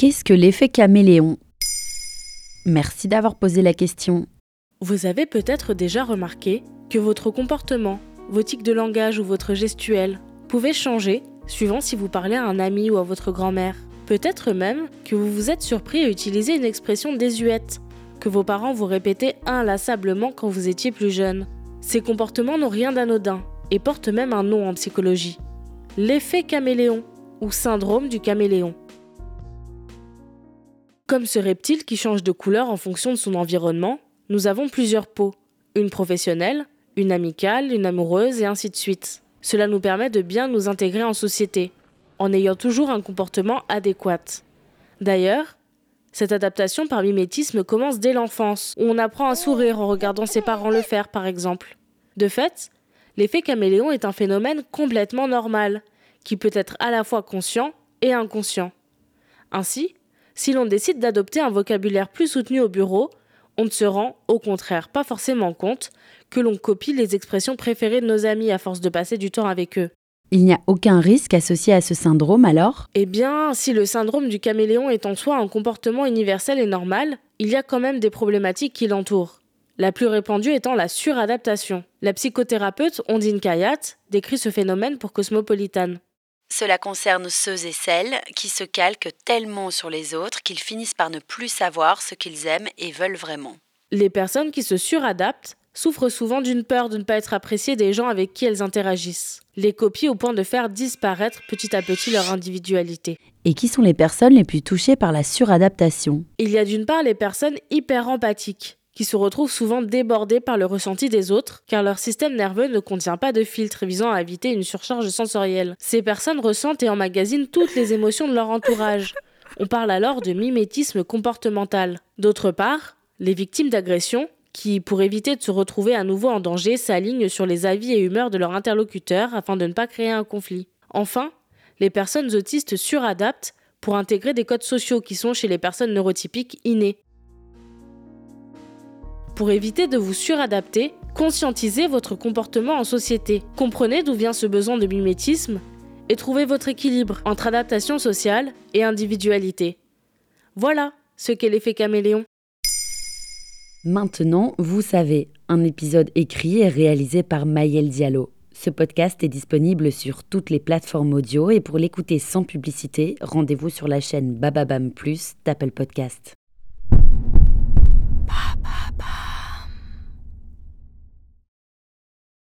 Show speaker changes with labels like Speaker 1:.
Speaker 1: Qu'est-ce que l'effet caméléon? Merci d'avoir posé la question.
Speaker 2: Vous avez peut-être déjà remarqué que votre comportement, vos tics de langage ou votre gestuelle pouvaient changer suivant si vous parlez à un ami ou à votre grand-mère. Peut-être même que vous vous êtes surpris à utiliser une expression désuète, que vos parents vous répétaient inlassablement quand vous étiez plus jeune. Ces comportements n'ont rien d'anodin et portent même un nom en psychologie. L'effet caméléon ou syndrome du caméléon. Comme ce reptile qui change de couleur en fonction de son environnement, nous avons plusieurs peaux. Une professionnelle, une amicale, une amoureuse et ainsi de suite. Cela nous permet de bien nous intégrer en société, en ayant toujours un comportement adéquat. D'ailleurs, cette adaptation par mimétisme commence dès l'enfance, où on apprend à sourire en regardant ses parents le faire, par exemple. De fait, l'effet caméléon est un phénomène complètement normal, qui peut être à la fois conscient et inconscient. Ainsi, si l'on décide d'adopter un vocabulaire plus soutenu au bureau, on ne se rend, au contraire, pas forcément compte que l'on copie les expressions préférées de nos amis à force de passer du temps avec eux.
Speaker 1: Il n'y a aucun risque associé à ce syndrome alors?
Speaker 2: Eh bien, si le syndrome du caméléon est en soi un comportement universel et normal, il y a quand même des problématiques qui l'entourent. La plus répandue étant la suradaptation. La psychothérapeute Ondine Kayat décrit ce phénomène pour Cosmopolitan.
Speaker 3: Cela concerne ceux et celles qui se calquent tellement sur les autres qu'ils finissent par ne plus savoir ce qu'ils aiment et veulent vraiment.
Speaker 2: Les personnes qui se suradaptent souffrent souvent d'une peur de ne pas être appréciées des gens avec qui elles interagissent. Les copient au point de faire disparaître petit à petit leur individualité.
Speaker 1: Et qui sont les personnes les plus touchées par la suradaptation?
Speaker 2: Il y a d'une part les personnes hyper empathiques, qui se retrouvent souvent débordées par le ressenti des autres, car leur système nerveux ne contient pas de filtre visant à éviter une surcharge sensorielle. Ces personnes ressentent et emmagasinent toutes les émotions de leur entourage. On parle alors de mimétisme comportemental. D'autre part, les victimes d'agressions qui, pour éviter de se retrouver à nouveau en danger, s'alignent sur les avis et humeurs de leur interlocuteur afin de ne pas créer un conflit. Enfin, les personnes autistes suradaptent pour intégrer des codes sociaux qui sont chez les personnes neurotypiques innés. Pour éviter de vous suradapter, conscientisez votre comportement en société. Comprenez d'où vient ce besoin de mimétisme et trouvez votre équilibre entre adaptation sociale et individualité. Voilà ce qu'est l'effet caméléon.
Speaker 1: Maintenant, vous savez, un épisode écrit et réalisé par Maël Diallo. Ce podcast est disponible sur toutes les plateformes audio et pour l'écouter sans publicité, rendez-vous sur la chaîne Bababam Plus d'Apple Podcast.